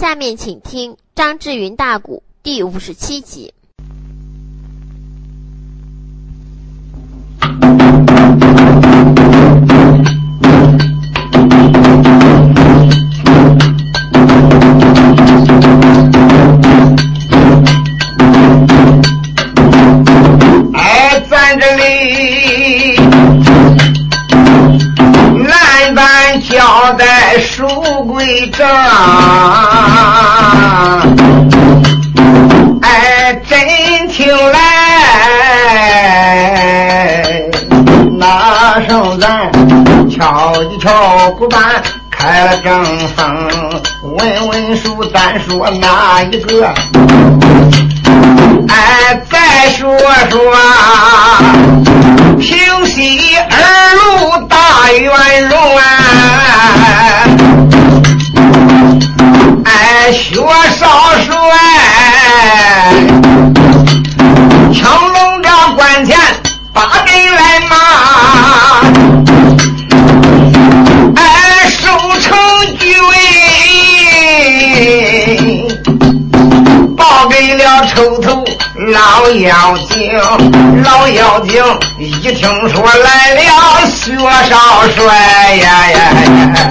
下面请听张志云大鼓第五十七集。哎，咱这里南班交代书规章，声咱敲一敲鼓板，开了正风，问问书，咱说哪一个？哎，再说说平西二路大元荣啊，哎，薛少帅了抽头老妖精，老妖精一听说来了薛少帅呀呀呀，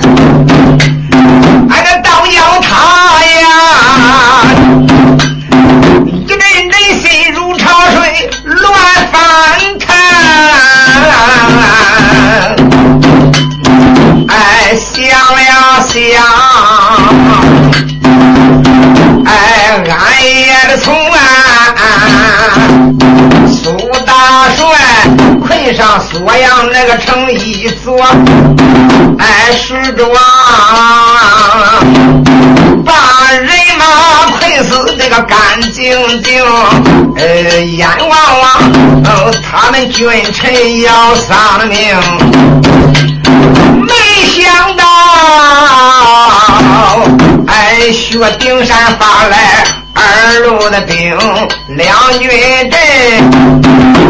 也的从啊，苏大帅困上锁阳那个城一座，哎，石庄把人马困死这个干净净，呃，阎王王，他们君臣要丧了命。没想到，哎，薛丁山发来二路的兵，两军阵，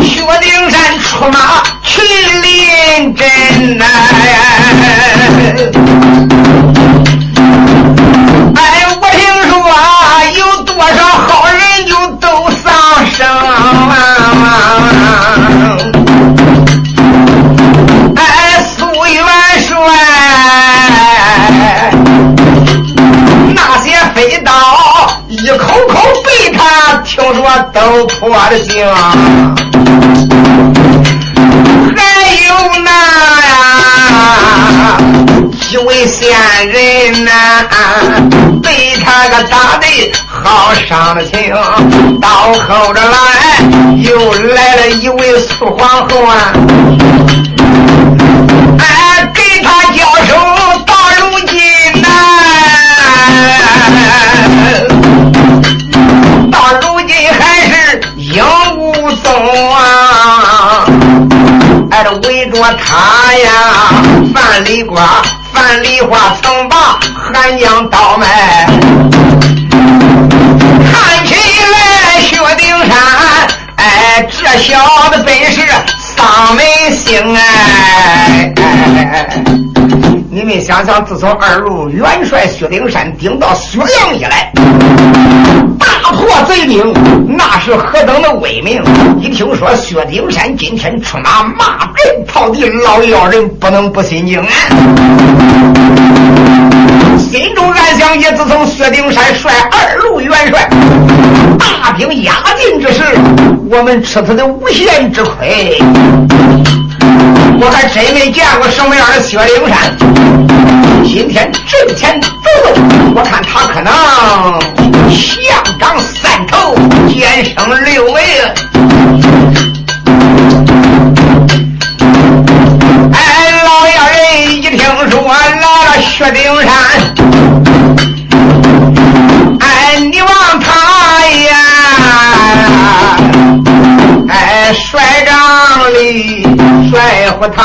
薛丁山出马去临阵呐、说都破了精，还有那几位仙人呐、被他个打的好伤了情，到后着来又来了一位苏皇后啊。哎，给他交手到如今呐、无踪啊！哎，这围着他呀，范梨瓜、范梨花曾把汉江倒卖，看起来薛丁山，哎，这小子本是丧门星哎！你们想想，自从二路元帅薛丁山顶到薛阳以来，大破贼兵，那是何等的威名！一听说薛丁山今天出马骂人讨敌，老妖人不能不心惊啊！心中暗想：也自从薛丁山率二路元帅大兵压境之时，我们吃他的无限之亏。我还真没见过什么样的薛灵山。今天挣钱走走，我看他可能象长三头，减生六尾。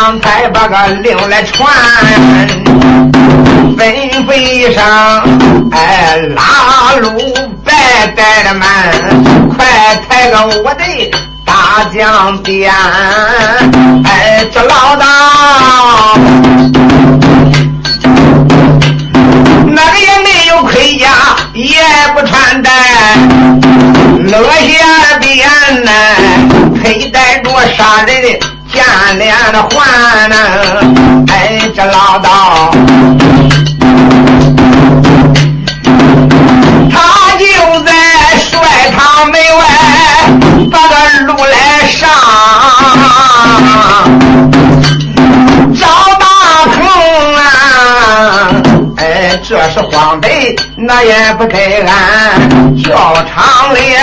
帅府堂才把个令来传，吩咐一声，哎，拉路白带的满，快抬个我的大将鞭，哎，这老大。那个也没有盔甲，也不穿戴，落下边呢，佩戴着杀人的剑脸的环呢。哎，这老道，他就在帅堂门外把个路来上。找大鹏啊，哎这是荒北，那也不给俺叫长脸，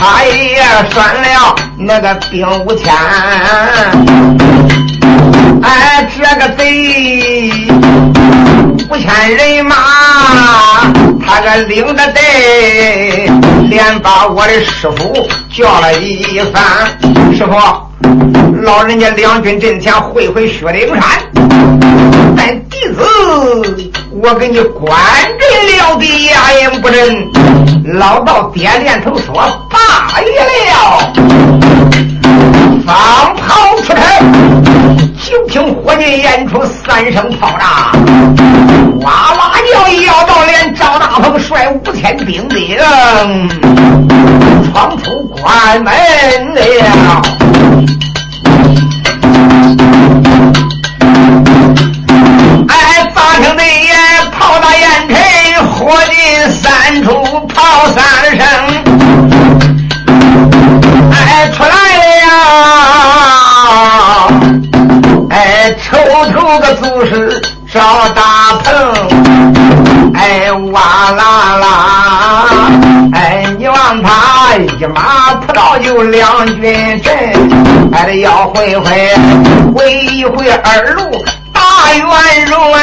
他也选了那个兵五千，哎，这个贼五千人马，他个领着队，连把我的师傅叫了一番，师傅，老人家两军阵前会会薛丁山，但弟子我给你关阵了的牙言不真，老道点点头说罢了，放炮出城。就听火箭演出三声炮仗，哇哇叫一，要到连赵大鹏率五千兵丁闯出关门了。哎，大厅内也炮打烟尘，火进三处炮三声。抽抽个祖师赵大鹏，哎，哇啦啦，哎，你望他一马扑到就两军阵，哎，要会会会一会二路大圆融啊！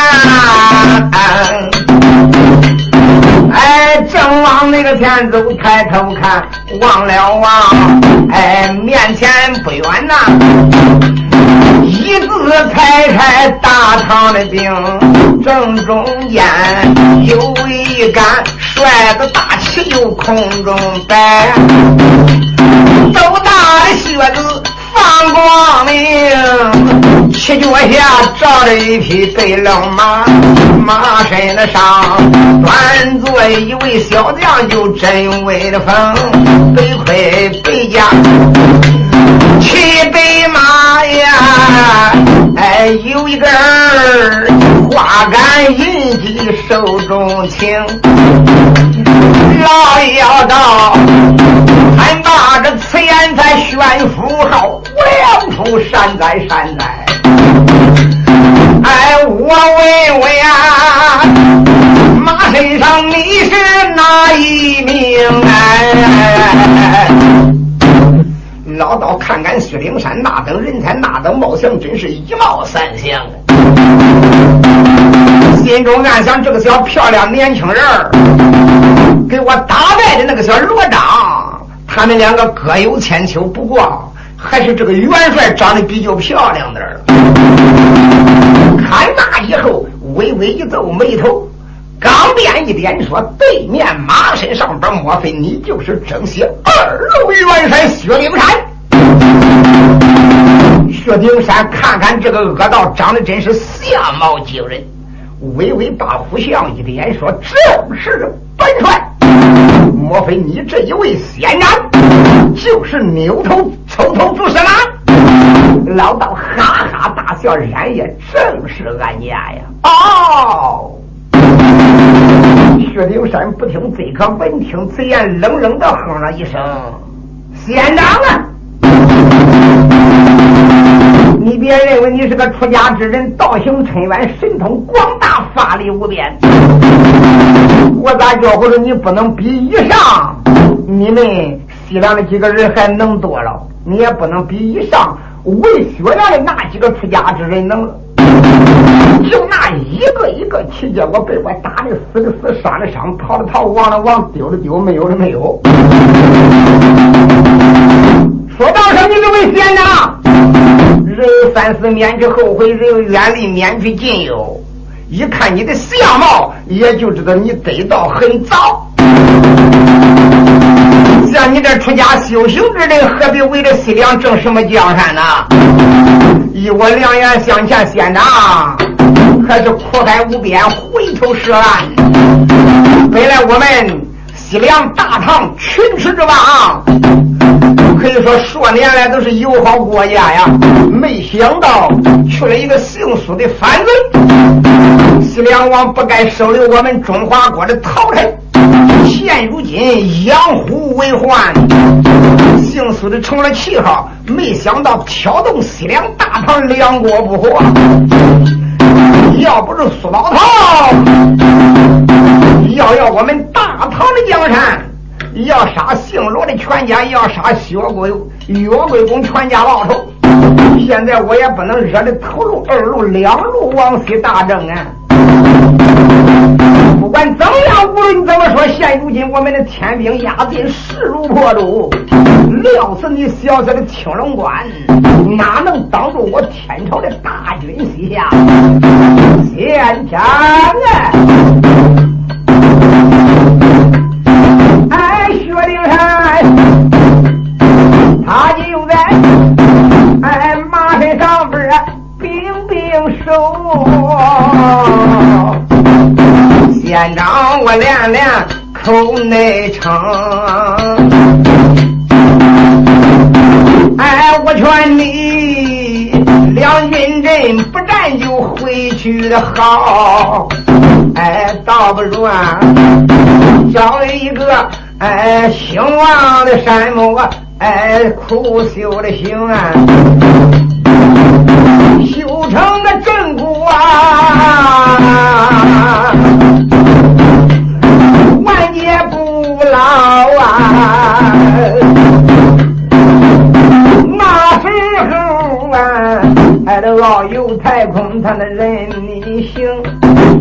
哎，正往那个前走，抬头看，望了望，哎，面前不远呐。一字排开大堂的兵，正中间有一杆帅的大旗，由空中摆，斗大的靴子放光明，七脚下罩着一匹白龙马，马身的上端坐一位小将，就真威风，白盔白甲。骑白马呀，哎，有一根花杆银戟手中轻。老妖道，还拿着此言在宣符号，两处山寨山寨。哎，我问问呀，马身上你是哪一名？哎。老道看看薛丁山那等人才，那等貌相，真是一貌三相。心中暗想：这个小漂亮年轻人儿，给我打败的那个小罗章，他们两个各有千秋。不过，还是这个元帅长得比较漂亮点儿。看那以后，微微一皱眉头，刚便一点说：“对面马身上边，莫非你就是正西二路元帅薛丁山？”薛丁山看看这个恶道，长得真是相貌惊人，微微把虎相一点，说：“正是本帅。莫非你这一位仙人，就是牛头抽头主是吗？”老道哈哈大笑，然也正是俺家呀！哦，薛丁山不听这可闻听此言，冷冷的哼了一声：“县长啊！”你别认为你是个出家之人，道行深远，神通广大，法力无边。我咋觉着你不能比以上？你们西凉的几个人还能多了？你也不能比以上为薛良的那几个出家之人能。就那一个一个去，结果被我打的死的死，伤的伤，逃的逃，亡的亡，丢的丢，没有的没有。说道上，你这位贤长，人有三思免去后悔，人有远离免去近忧。一看你的相貌，也就知道你得到很早。像你这出家修行之人，何必为了西凉争什么江山呢？以我两眼向前，县长可是苦海无边，回头是岸。本来我们西凉大唐群臣之王，可以说数年来都是友好国家呀。没想到去了一个姓苏的反贼，西凉王不该收留我们中华国的陶臣。现如今养虎为患，姓苏的成了旗号，没想到挑动西凉大唐两国不和。要不是苏老头要要我们大唐的江山，要杀姓罗的全家，要杀薛贵岳贵公全家报仇。现在我也不能惹得头路、二路、两路往西大征啊！不管怎样，无论怎么说，现如今我们的天兵压境，势如破竹。料死你小小的青龙关，哪能挡住我天朝的大军西下？县长啊！让，我练练口内称，哎，我劝你两军阵不战就回去的好，哎，倒不如啊，找一个哎兴旺的山木，哎，苦修的行啊，修成个正果啊。他的人你行，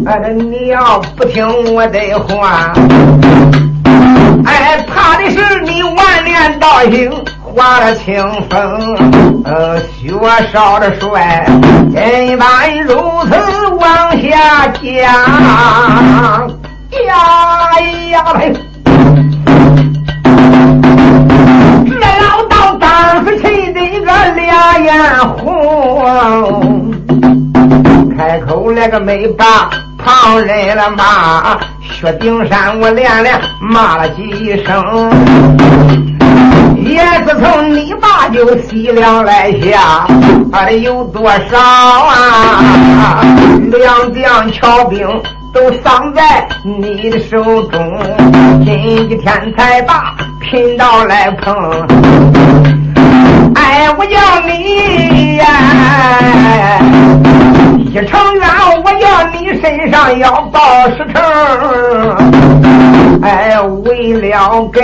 哎，你要不听我的话，哎，怕的是你万年道行化了清风，呃，雪烧的帅，怎般如此往下降？呀呀呸！两眼红，那个没把旁人了骂，薛丁山我连连骂了几声，也自从你爸就西凉来下，他的有多少啊？两将巧兵都丧在你的手中，今天才把贫道来碰。哎，我要你呀！成冤，我要你身上要报十成。哎，为了给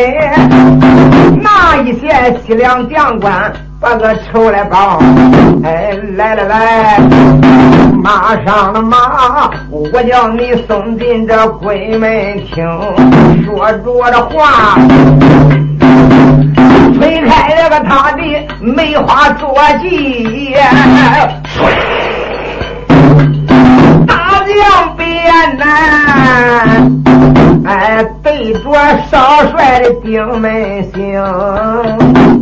那一些西凉将官把个仇来报。哎，来来来，马上的马，我叫你送进这鬼门厅，说着的话。推开了个他的梅花坐骑，两边呐，哎，对着少帅的顶门行，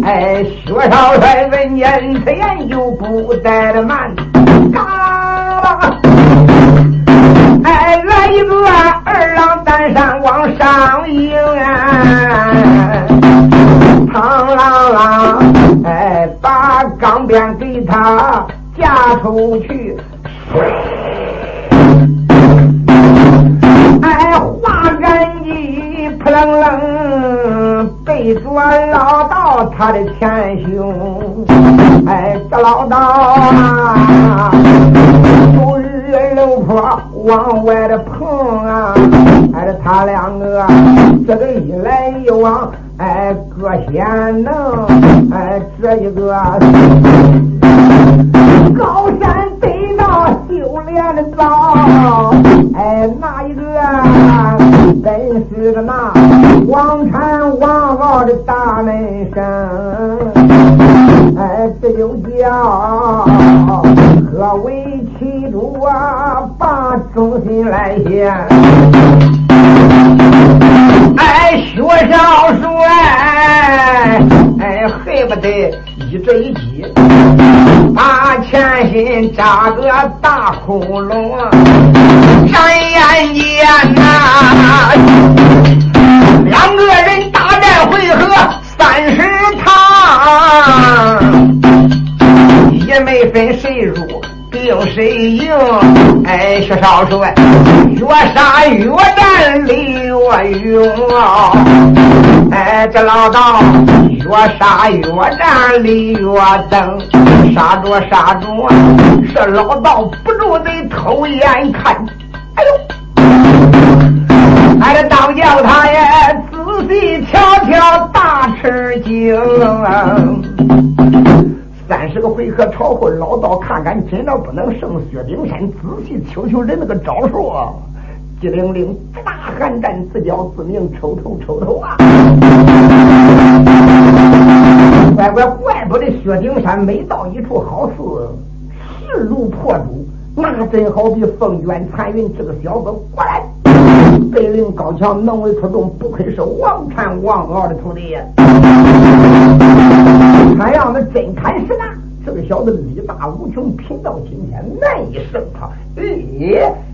哎，薛少帅闻言此言就不怠的慢，嘎啦，哎，来一个二郎担山往上迎啊！嘡啷啷，哎，把钢鞭给他架出去，我老道他的前胸，哎，这老道啊，有日楼坡往外的碰啊，哎，这他两个这个一来一往。哎，各显能，哎，这一个高山得道修炼的道，哎，那一个真是个那王禅王傲的大门生，哎，这就叫何为其主啊？把忠心来献。哎，薛少帅。对不得？一这一击，把前心扎个大窟窿，转眼间呐，两个人大战回合三十趟，也没分谁弱。定谁赢？哎，薛少帅，越杀越战，李越勇啊。哎，这老道越杀越战，李越登。杀着杀着，这老道不住得偷眼看。哎呦，俺这当叫他也仔细瞧瞧，大吃惊。三十个回合朝后，老道看看，真的不能胜薛丁山。仔细瞅瞅人那个招数，啊，机灵灵，大寒战，自叫自明，抽头抽头啊！乖乖，怪不得薛丁山每到一处好事，势如破竹。那真好比凤卷残云，这个小子果然本领高强，能为出众，不愧是王禅王敖的徒弟呀。看样子真砍实了，这个小子力大无穷，贫道今天难以胜他。哎，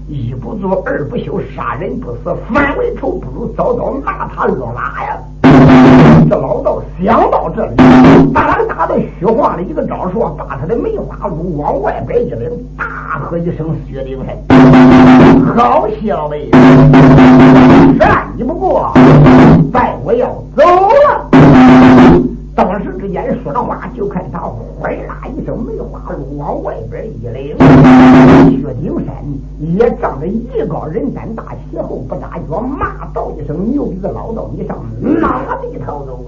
一不做二不休，杀人不死，反为仇，不如早早拿他落马呀！这老道想到这里，打打的虚晃的一个招数，把他的梅花鹿往外边一领，大喝一声：“薛丁海，好小子，战你不过，拜我要走了。”说话，就看他哗啦一声梅花鹿往外边一领，薛丁山也仗着艺高人胆大，鞋后不扎脚，骂道一声：“牛逼的老道，你上哪里逃走？”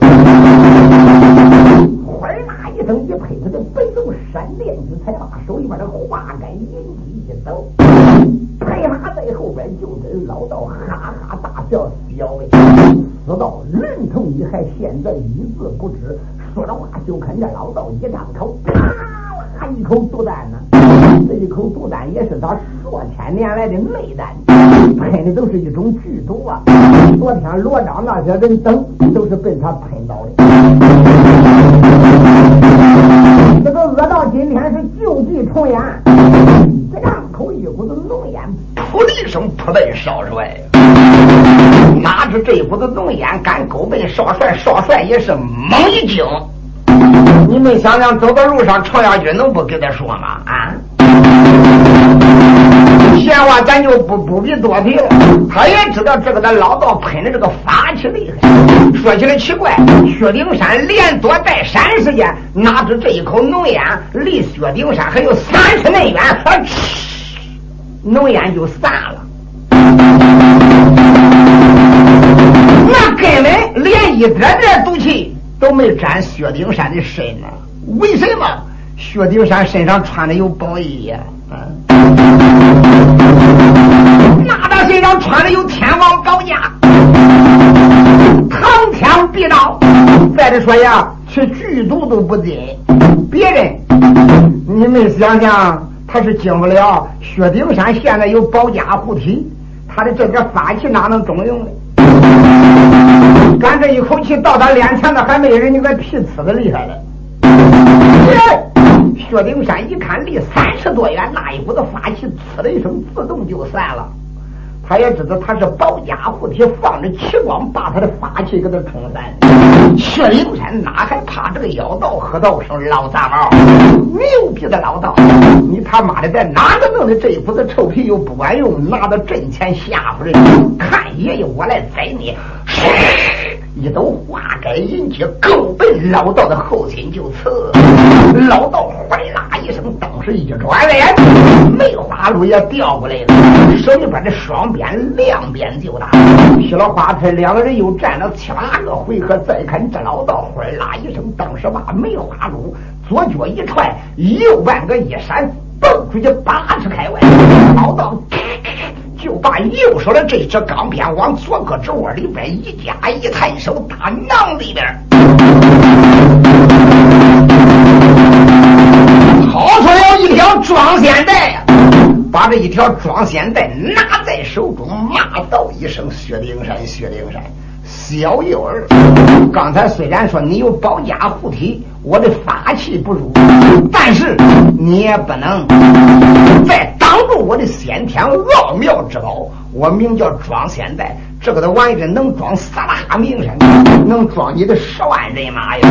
哗啦一声一拍，他的白龙闪电之才，把手里边的花杆银戟一抖，拍马在后边就跟老道哈哈大笑：“小子，死到你还现在一字不知？”说着话，就看见老道一张口，啪啦一口毒弹呢。这一口毒弹也是他数千年来的内丹，喷的都是一种剧毒啊！昨天罗章那些人等都是被他喷到的。这个恶道今天是旧地重演，这张口一股子浓烟，噗的一声扑奔少帅。哪知这一股子浓烟敢勾奔少帅，少帅也是猛一惊。你们想想，走到路上，程咬金能不跟他说吗？啊！闲话咱就不不必多评，他也知道这个的老道喷的这个法器厉害。说起来奇怪，薛丁山连躲带闪时间，哪知这一口浓烟离薛丁山还有三十内远，啊，浓烟就散了。那根本连一点点毒气都没沾薛丁山的身呢。为什么？薛丁山身上穿的有宝衣呀，那他身上穿的有天王宝甲，苍天必道。再者说呀，去剧毒都不进。别人，你们想想，他是经不了。薛丁山现在有保家护体，他的这个法器哪能中用呢？干这一口气到他脸前的，还没人你个屁呲的厉害了。薛丁山一看离三十多远，那一股子法器“呲”的一声自动就散了。他也知道他是保家护体，放着奇光把他的法器给他冲散。薛灵山哪还怕这个妖道？和道声老杂毛，牛逼的老道！你他妈的在哪个弄的这一股子臭皮又不管用，拿到阵前吓唬人？看爷爷我来宰你！一抖花盖银戟，够奔老道的后心就刺。老道哗啦一声，当时一转脸，梅花鹿也掉过来了，手里边的双鞭两鞭就打。劈了花菜，两个人又战了七八个回合。再看这老道哗啦一声，当时把梅花鹿左脚一踹，右半个一闪，蹦出去八尺开外。老道。就把右手的这支钢鞭往左胳肢窝里边一夹，一抬手打囊里边。掏出一条装仙带呀，把这一条装仙带拿在手中，骂道一声：“薛丁山，薛丁山，小幼儿，刚才虽然说你有保家护体，我的法器不如，但是你也不能再我的先天奥妙之宝。我名叫装仙袋，这个的玩意能装四大名山，能装你的十万人马呀！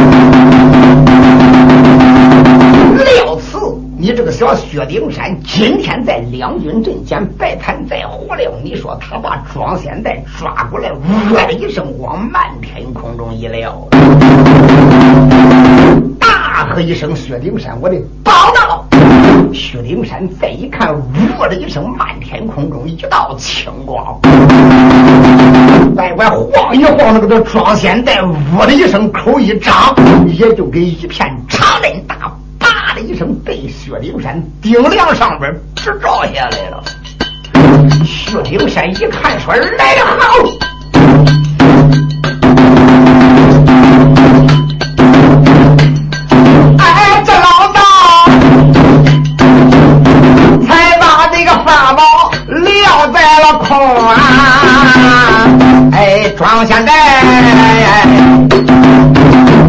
料此你这个小薛丁山今天在两军阵前白谈再活了，你说他把装仙袋抓过来，呜的一声往满天空中一撂，大喝一声：“薛丁山，我的宝刀！”薛丁山再一看，呜的一声，漫天空中一道青光，乖乖晃一晃，那个的装仙袋，呜的一声，口一张，也就给一片长刃大，叭的一声，被薛丁山顶梁上边直照下来了。薛丁山一看，说来得好。装现在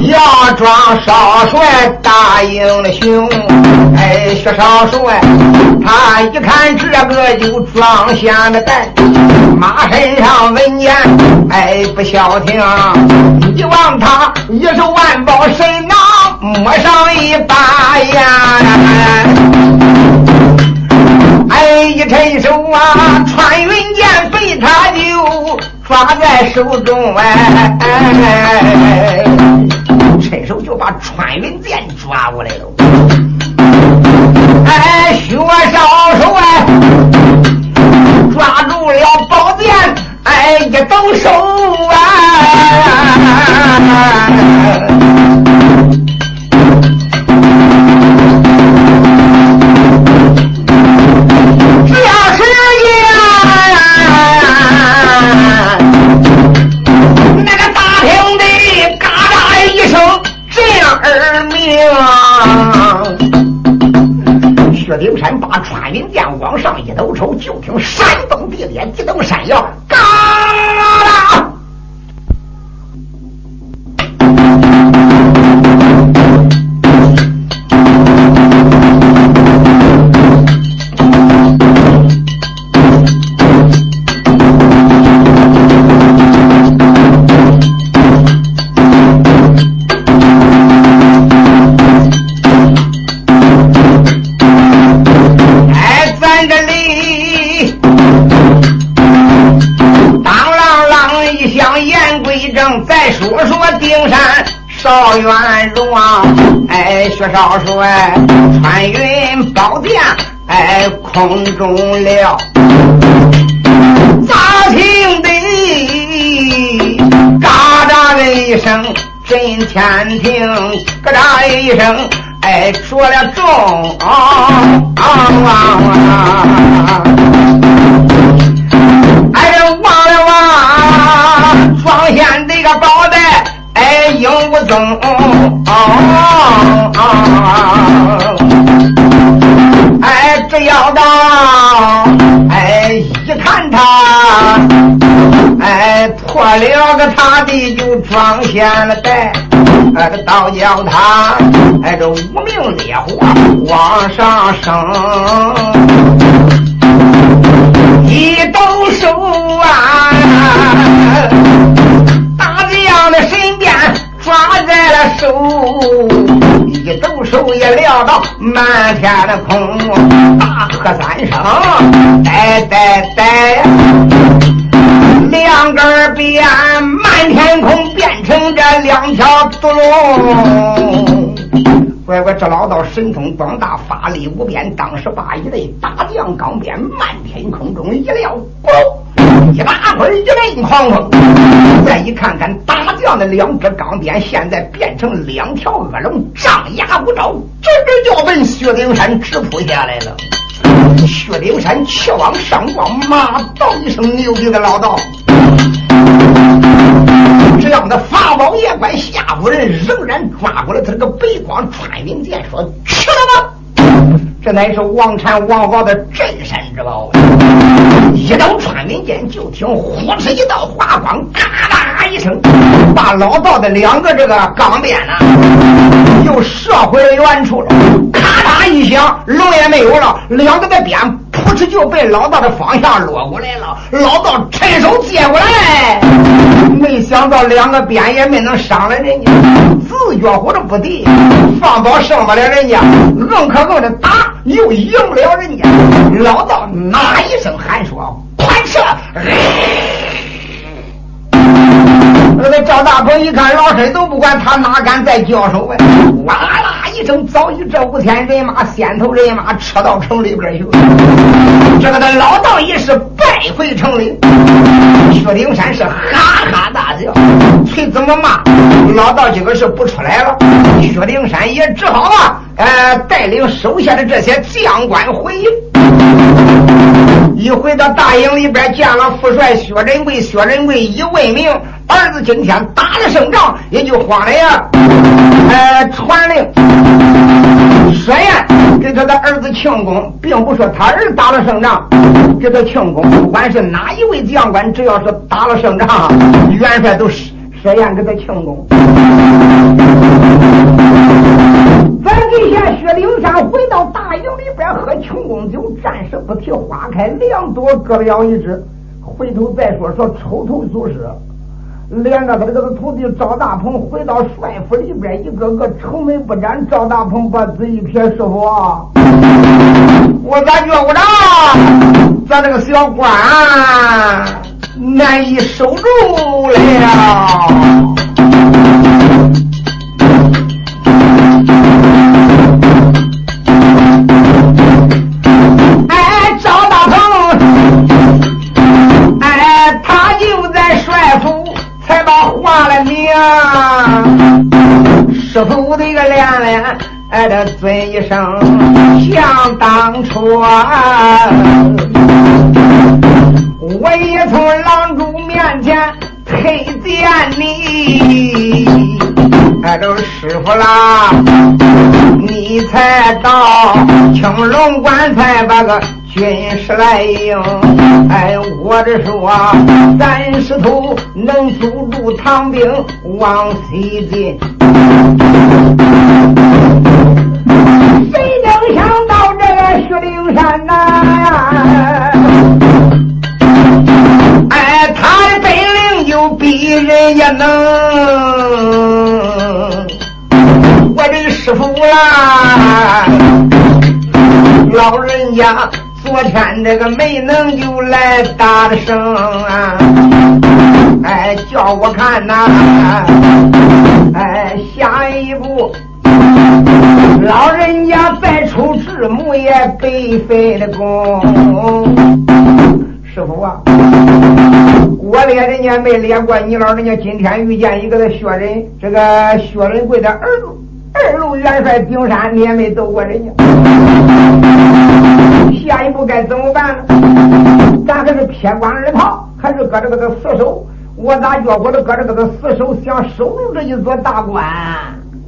要装少帅大英雄。哎，薛少帅，他一看这个就装现的带，马身上文件哎不消停，你望他一手万宝神囊摸上一把呀。哎，一伸手啊，穿云箭被他就抓在手中哎，伸手就把穿云箭抓过来了。哎，薛少手哎，抓住了宝剑，哎，一抖手啊。灵山把穿云箭往上一抖抽，就听山崩地裂，地动山摇，嘎少元荣啊，哎，薛少帅穿云宝殿，哎，空中了，咋听得嘎喳的一声震天庭，嘎喳的一声，哎，着了中啊！哎，这望了望，庄县这个宝袋。哎，鹦鹉宗，哎，只要到，哎，一看他，哎，破了个他的就装现了袋，哎，这倒叫他，哎，这无名烈火往上升，一抖手啊。的神鞭抓在了手，一抖手也撂到满天的空，大喝三声，呆呆呆，两根鞭满天空变成这两条毒龙。乖乖，这老道神通广大，法力无边，当时把一类大将钢鞭满天空中一撂，咕。一大会儿一阵狂风，再一看看大将的两只钢鞭，现在变成两条恶龙，张牙舞爪，直直就奔薛丁山直扑下来了。薛丁山气往上望，骂道一声：“牛逼的老道！”这样的法宝也怪吓唬人，仍然抓过来他这个白光穿云箭，说：“吃了吧！”这乃是王禅王豪的镇山之宝。一到穿云间，就听呼哧一道花光，咔嗒一声，把老道的两个这个钢鞭呢，又射回了原处了。咔嗒一响，龙也没有了，两个的鞭扑哧就被老道的方向落过来了。老道趁手接过来，没想到两个鞭也没能伤了人家，自觉乎的不对，放倒胜不了人家，硬可硬的打又赢不了人家。老道呐一声喊说：“快撤！”那个赵大鹏一看老身都不管，他哪敢再交手啊？哇啦一声，早已这五千人马、先头人马撤到城里边去了。这个的老道也是败回城里，薛丁山是哈哈大笑，谁怎么骂老道今个是不出来了？薛丁山也只好啊，呃，带领手下的这些将官回营。一回到大营里边，见了副帅薛仁贵。薛仁贵一问明，儿子今天打了胜仗，也就慌了呀。呃，传令，设宴给他的儿子庆功，并不说他儿打了胜仗，给他庆功。不管是哪一位将官，只要是打了胜仗，元帅都是薛燕给他庆功。咱这下薛灵山回到大营里边喝庆功酒，暂时不提花开两朵，各表一枝。回头再说说抽头祖师，连着他这个徒弟赵大鹏回到帅府里边，一个个愁眉不展。赵大鹏把嘴一撇：“师傅，我咋觉不着？咱这个小官难以收住了。”一声，想当初我也从郎主面前推荐你，哎，都师傅啦，你才到青龙关才把个。军师来迎，哎，我这说，咱师徒能阻住唐兵往西进，谁能想到这个薛灵山呐？哎，他的本领又比人家能，我的师傅啦，老人家。昨天这个没能就来打声啊，哎，叫我看呐，哎，下一步老人家再出智母也白费了功。师傅啊，我猎人家没猎过，你老人家今天遇见一个的薛仁，这个薛仁贵的儿子二路元帅顶山，你也没斗过人家。下一步该怎么办呢？咱还是撇关而逃，还是搁这个的死守？我咋觉我这搁这个死守，想守住这一座大关？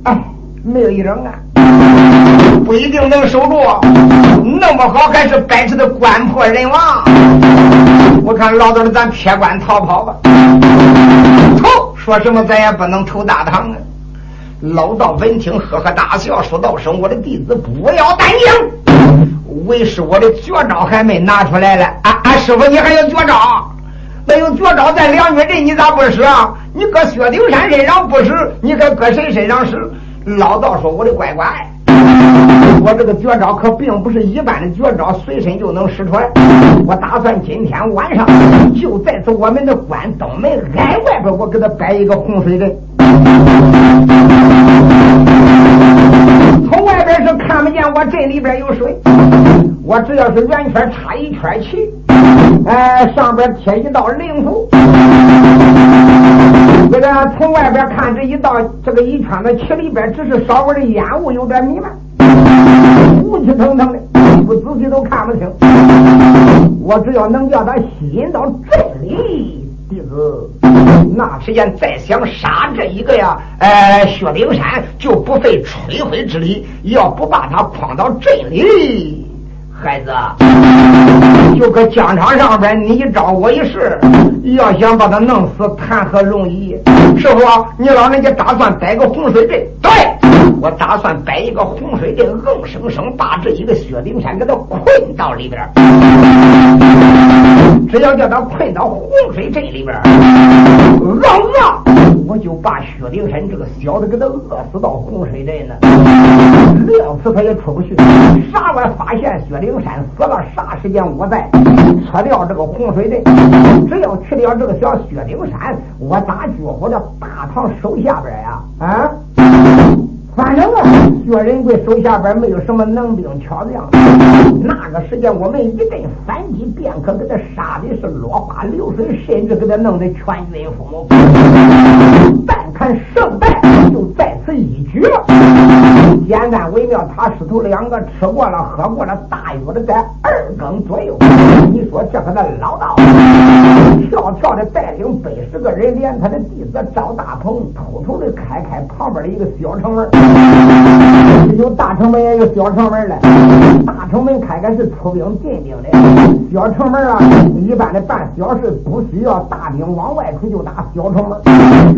哎，没有一人啊，不一定能守住。那么好，还是摆出的官破人亡。我看老道的咱撇关逃跑吧。头说什么咱也不能投大唐啊。老道闻听，呵呵大笑，说道声：“我的弟子不要担惊。”为师，我的绝招还没拿出来了。啊啊，师傅，你还有绝招？那有绝招在两军阵，你咋不使啊？你搁薛丁山身上不使，你该搁谁身上使？老道说：“我的乖乖，我这个绝招可并不是一般的绝招，随身就能使出来。我打算今天晚上就在此我们的关东门挨外边，我给他摆一个洪水阵。”从外边是看不见我镇里边有水，我只要是圆圈插一圈旗，哎，上边贴一道灵符，这个从外边看这一道这个一圈的旗里边，只是稍微的烟雾有点弥漫，雾气腾腾的，不仔细都看不清。我只要能叫他吸引到这里。弟子，那时间再想杀这一个呀，哎，薛丁山就不费吹灰之力，要不把他诓到这里，孩子，就搁疆场上边，你一招我一试，要想把他弄死，谈何容易？师傅，你老人家打算摆个洪水阵？对，我打算摆一个洪水阵，硬生生把这一个薛丁山给他困到里边。只要叫他困到洪水镇里边，饿饿，我就把薛丁山这个小子给他饿死到洪水镇呢。饿死他也出不去，啥我发现薛丁山死了，啥时间我再撤掉这个洪水镇。只要去掉这个小薛丁山，我咋觉我这大唐手下边呀，啊。反正啊，薛仁贵手下边没有什么能兵巧将。那个时间，我们一阵反击，便可给他杀的是落花流水，甚至给他弄得全军覆没。但看胜败，就在此一举了。简单微妙，他师徒两个吃过了，喝过了，大约的在二更左右。你说这可那老道，跳跳的带领百十个人，连他的弟子赵大鹏，偷偷的开开旁边的一个小城门。有大城门，也有小城门嘞。大城门开开是出兵进兵的，小城门啊，一般的办小事不需要大兵往外出，就打小城门。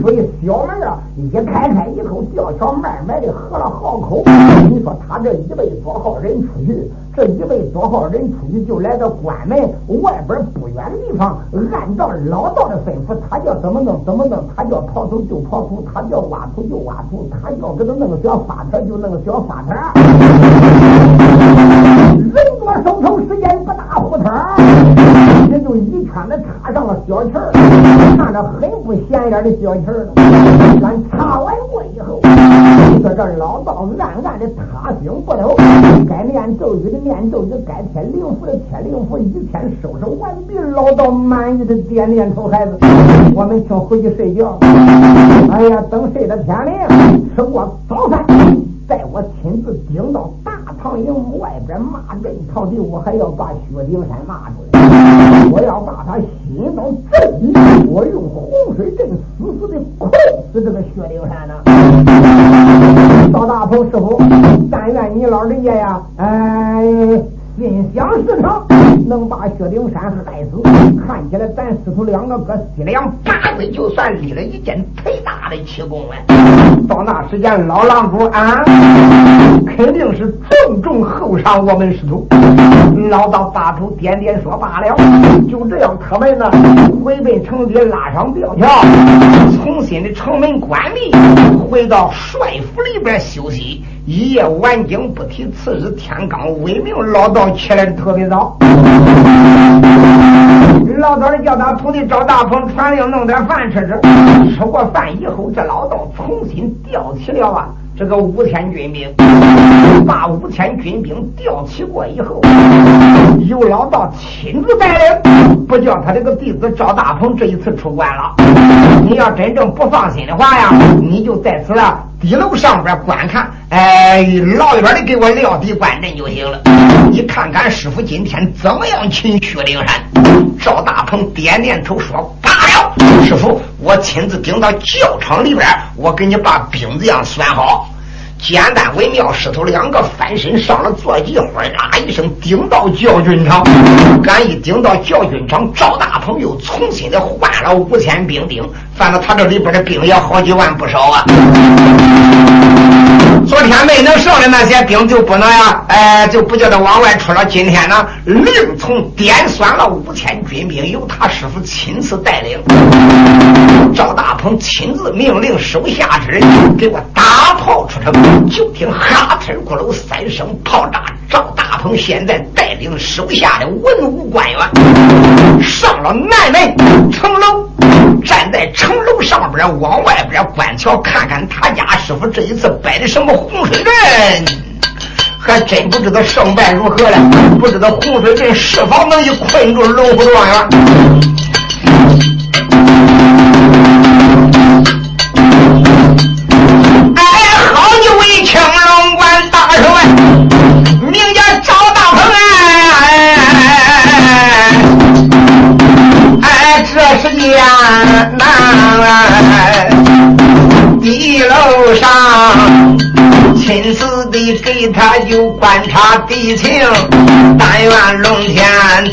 所以小门啊，一开开以后，吊桥慢慢的合了好口。你说他这一百多号人出去，这一百多号人出去就来到关门外边不远的地方，按照老道的吩咐，他叫怎么弄怎么弄，他叫刨土就刨土，他叫挖土就挖土，他叫给他弄个小发条就弄个小发条。人多手头时间不大，胡头也就一圈子插上了小旗儿，看着很不显眼的小旗儿了。咱插完过以后，在这老道暗暗的他心不了，该念咒语的念咒语，该贴灵符的贴灵符，一天收拾完毕，老道满意的点点头，孩子，我们请回去睡觉。哎呀，等睡到天亮，吃过早饭。带我亲自顶到大唐营外边骂阵朝廷，我还要把薛丁山骂出来。我要把他吸引到这里，我用洪水阵死死的困死这个薛丁山呢。赵大鹏师傅，但愿你老人家呀，哎。心想事成，能把薛丁山害死。看起来咱师徒两个搁西凉八岁就算立了一件忒大的奇功了。到那时间，老郎主啊，肯定是重重厚赏我们师徒。老道把头点点说罢了。就这样，他们呢回奔城里，拉上吊桥，重新的城门关闭，回到帅府里边休息。一夜晚景不提，次日天刚微明，老道起来特别早。老道叫他徒弟赵大鹏传令弄点饭吃吃。吃过饭以后，这老道重新调起了啊。这个五千军兵，把五千军兵调起过以后，由老道亲自带领，不叫他这个弟子赵大鹏这一次出关了。你要真正不放心的话呀，你就在此了一楼上边观看，哎，老远的给我撂地观阵就行了。你看看师傅今天怎么样擒薛灵山？赵大鹏点点头说：“罢了，师傅，我亲自顶到教场里边，我给你把兵子样算好。”简单为妙，师徒两个翻身上了坐骑，哗啦一声顶到教军场。敢一顶到教军场，赵大鹏又重新的换了五千兵丁，反正他这里边的兵也好几万不少啊。昨天没能上的那些兵就不能呀，哎，就不叫他往外出了。今天呢，另从点算了五千军兵，由他师傅亲自带领。赵大鹏亲自命令手下之人给我打炮出城。就听哈呲咕噜三声炮炸，赵大鹏现在带领手下的文武官员上了南门城楼，站在城楼上边往外边观瞧，看看他家师傅这一次摆的什么洪水阵，还真不知道胜败如何了。不知道洪水阵是否能以困住龙虎状元。地楼上亲自的给他就观察敌情，但愿龙天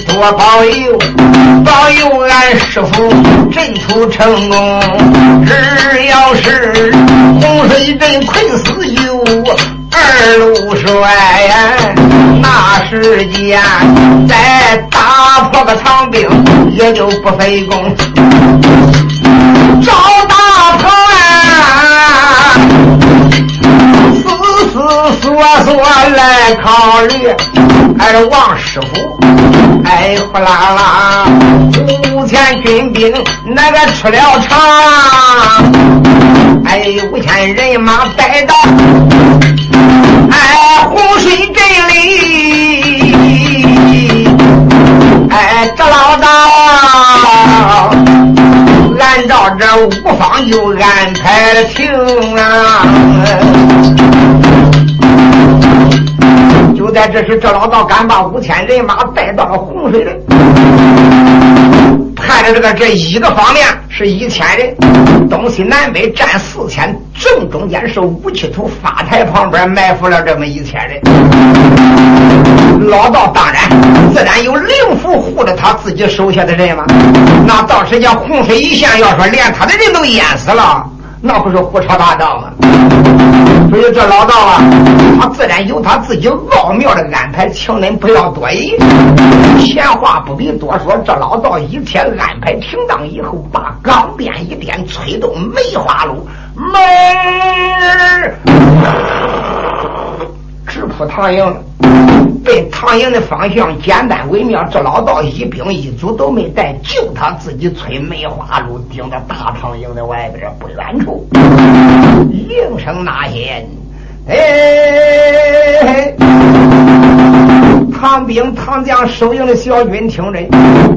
多保佑，保佑俺师傅阵图成功。只要是洪水镇困死有二路帅，那时间再打破个长兵也就不费功。赵大鹏啊，思思索索来考虑，还是王师傅，哎呼啦啦，五千军兵那个出了场，哎五千人马带到，哎洪水镇里，哎这老道。按照这五方就安排了停啊！就在这时，这老道敢把五千人马带到了洪水里，派的这个这一个方面是一千人，东西南北占四千，正中间是武器图发台旁边埋伏了这么一千人。老道当然自然有灵符护着他自己手下的人嘛。那到时间洪水一现，要说连他的人都淹死了，那不是胡扯八道吗？所以这老道啊，他自然有他自己奥妙的安排，请恁不要多疑。闲话不必多说，这老道一切安排停当以后，把钢鞭一点，吹动梅花鹿门儿直扑唐营。奔唐营的方向，简单微妙。这老道一兵一卒都没带，就他自己催梅花鹿，盯着大唐营的外边不远处，应声呐喊：“哎！”唐兵唐将收营的小军听着，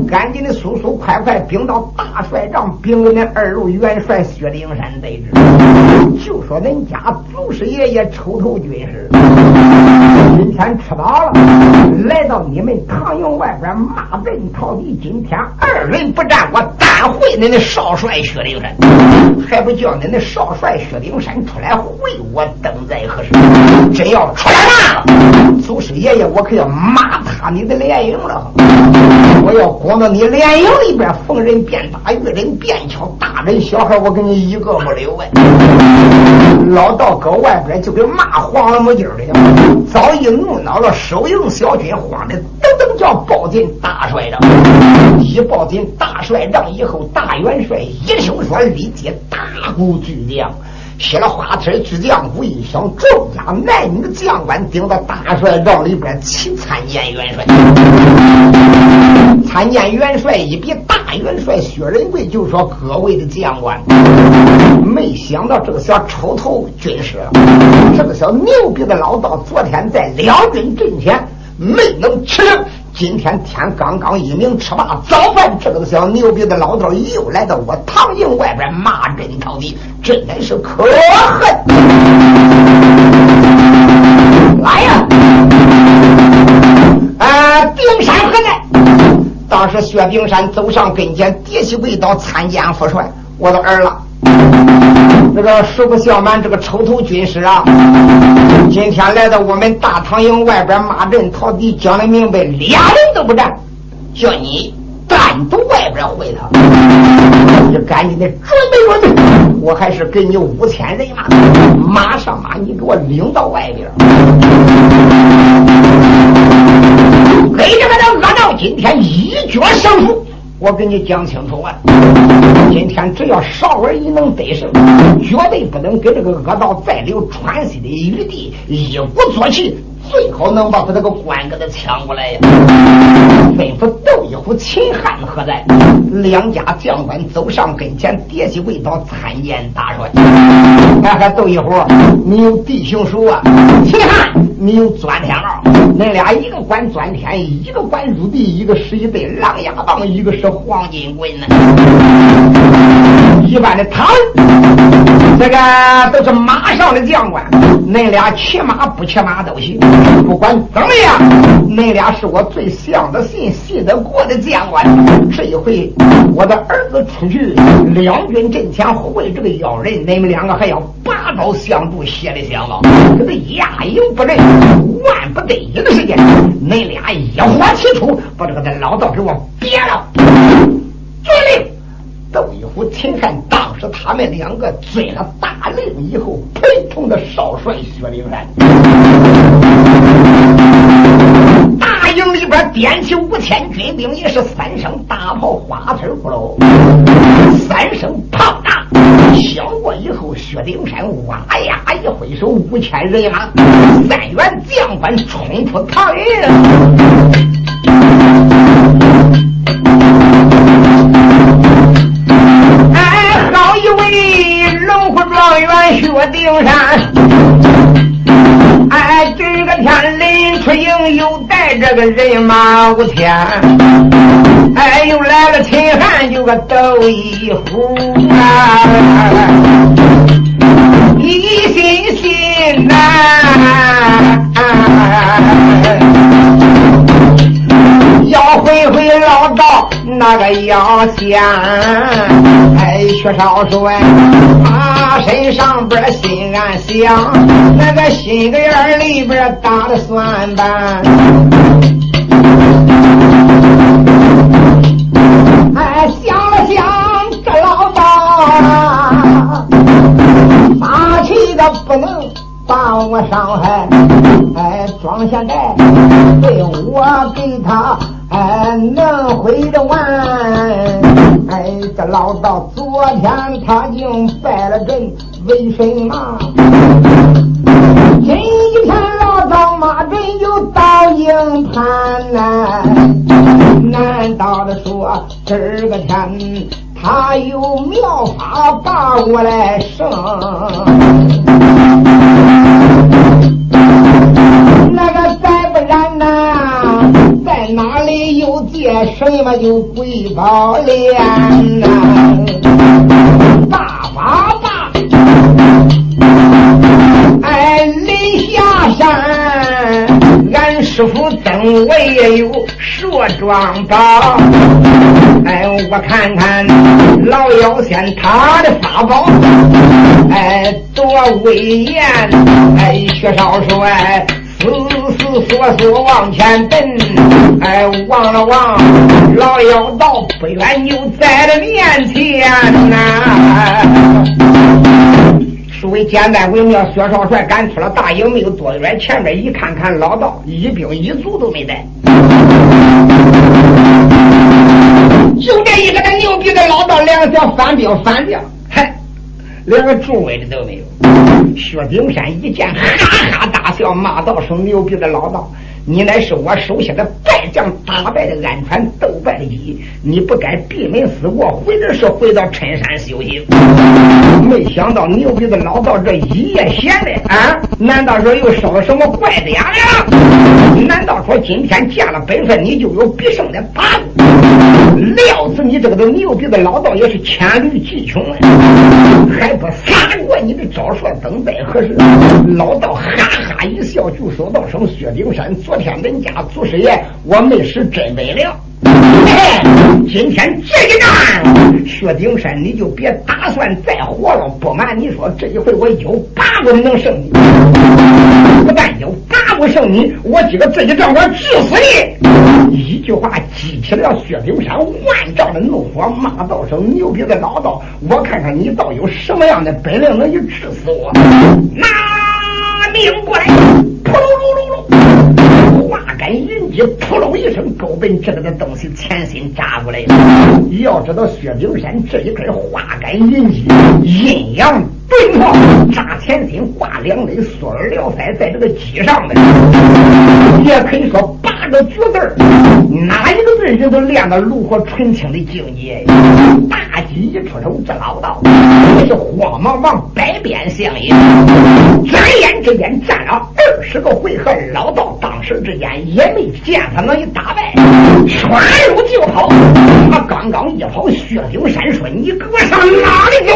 赶紧的速速快快兵到大帅帐，兵给那二路元帅薛丁山得知，就说恁家祖师爷爷抽头军师，今天吃饱了，来到你们唐营外边骂阵讨敌。今天二人不战，我单会恁的少帅薛丁山，还不叫恁的少帅薛丁山出来会我，等在何时？真要出来了，祖师爷爷我可要骂。骂他你的连营了！我要攻到你连营里边，逢人便打，遇人便敲，大人小孩我给你一个不留哎！老道搁外边就跟骂黄了木劲儿的，早已怒恼了。手营小军慌的噔噔叫报进大帅帐，一报进大帅帐以后，大元帅一听说，立即大鼓巨将。写了花天巨将武一响，众家男女将官顶到大帅帐里边齐参见元帅。参见元帅一比大元帅薛仁贵就说：“各位的将官，没想到这个小抽头军师，这个小牛逼的老道，昨天在辽军阵前没能吃。”今天天刚刚一明，吃罢早饭，这个小牛逼的老头又来到我唐营外边骂阵讨敌，真的是可恨！来呀！啊，丁山何在？当时薛丁山走上跟前，跌起跪倒，参见父帅，我的儿了。那个实不相瞒，这个抽头军师啊，今天来到我们大唐营外边骂阵讨敌，讲的明白，俩人都不战，叫你单独外边会他。你赶紧的准备准备，我还是给你五千人马，马上把你给我领到外边。给这个的恶道今天一决胜负。我跟你讲清楚啊！今天只要少儿一能得胜，绝对不能给这个恶道再留喘息的余地，一鼓作气。最好能把他这个官给他抢过来呀！吩咐窦一虎、秦汉何在？两家将官走上跟前，跌起跪倒，参见大帅。看看窦一虎，你有弟兄属啊？秦汉，你有钻天帽？恁俩一个管钻天，一个管入地，一个是一对狼牙棒，一个是黄金棍呢。一般的唐，这个都是马上的将官，恁俩骑马不骑马都行。不管怎么样，恁俩是我最相的信、信得过的将官，这一回我的儿子出去两军阵前会这个妖人，你们两个还要拔刀相助，血的相望，这个压营不仁，万不得已的时间，恁俩一火起出，把这个老道给我别了。遵令。都虎、秦汉，当时他们两个遵了大令以后，陪同的少帅薛灵山。大营里边点起五千军兵，也是三声大炮，花刺鼓楼，三声炮炸响过以后，薛丁山哇呀一挥手，五千人马，三员将官冲出唐营。人马无天，哎，又来了秦汉，有个窦一虎啊，一心心呐，要回回老道那个杨香，哎，薛少帅。身上边心暗想，那个心个眼里边打的算盘。哎，想了想，这老道霸气的不能把我伤害。哎，装下来对我给他哎能回得完。哎，这老道昨天他竟败了阵，为什么？今天老道马阵又到营盘呐？难道的说这个天他有妙法把我来胜？什么就鬼宝莲呐？大法大，哎，临下山，俺师傅曾我也有说庄宝，哎，我看看老妖仙他的法宝，哎，多威严，哎，薛少帅。死思索索往前奔，哎，望了望老妖道，不远就在了面前呐。所谓简单为妙，薛少帅赶出了大营，没有多远，前面一看看老道，一兵一卒都没带。就这一个那牛逼的老道，两个小反兵反掉，连个助威的都没有。薛丁山一见，哈哈大笑，骂道：“声牛逼的老道，你乃是我手下的败将，打败的安川，斗败的鸡，你不该闭门思过，回的是回到郴山修行。没想到牛逼的老道这一夜闲的啊，难道说又烧了什么怪子呀？难道说今天见了本分，你就有必胜的把握？料死你这个都牛逼的老道也是黔驴技穷啊，还不撒过你的招数？等待何时？老道哈哈一笑，就说道：“声薛丁山，昨天人家祖师爷我没使真本领。今天这一战，薛丁山你就别打算再活了。不瞒你说，这一回我有把握能胜你。不但有把握胜你，我今个自己仗我治死你。”一句话激起了薛丁山万丈的怒火，骂道：“声牛逼的老道，我看看你倒有什么样的本领能去治死我？拿命过来！”扑噜噜噜噜，花杆云击，扑噜一声，狗奔这个的东西前心扎过来了。要知道薛丁山这一根花杆云击，阴阳。对破，扎前心，挂两肋，缩耳撩腮，在这个脊上的，也可以说八个绝字哪一个字人都练到炉火纯青的境界。大戟一出手，这老道也是慌忙忙，百变相迎。转眼之间战了二十个回合，老道当时之间也没见他能一打败，窜入就跑。他刚刚一跑，薛丁山说：“你给我上哪里走？”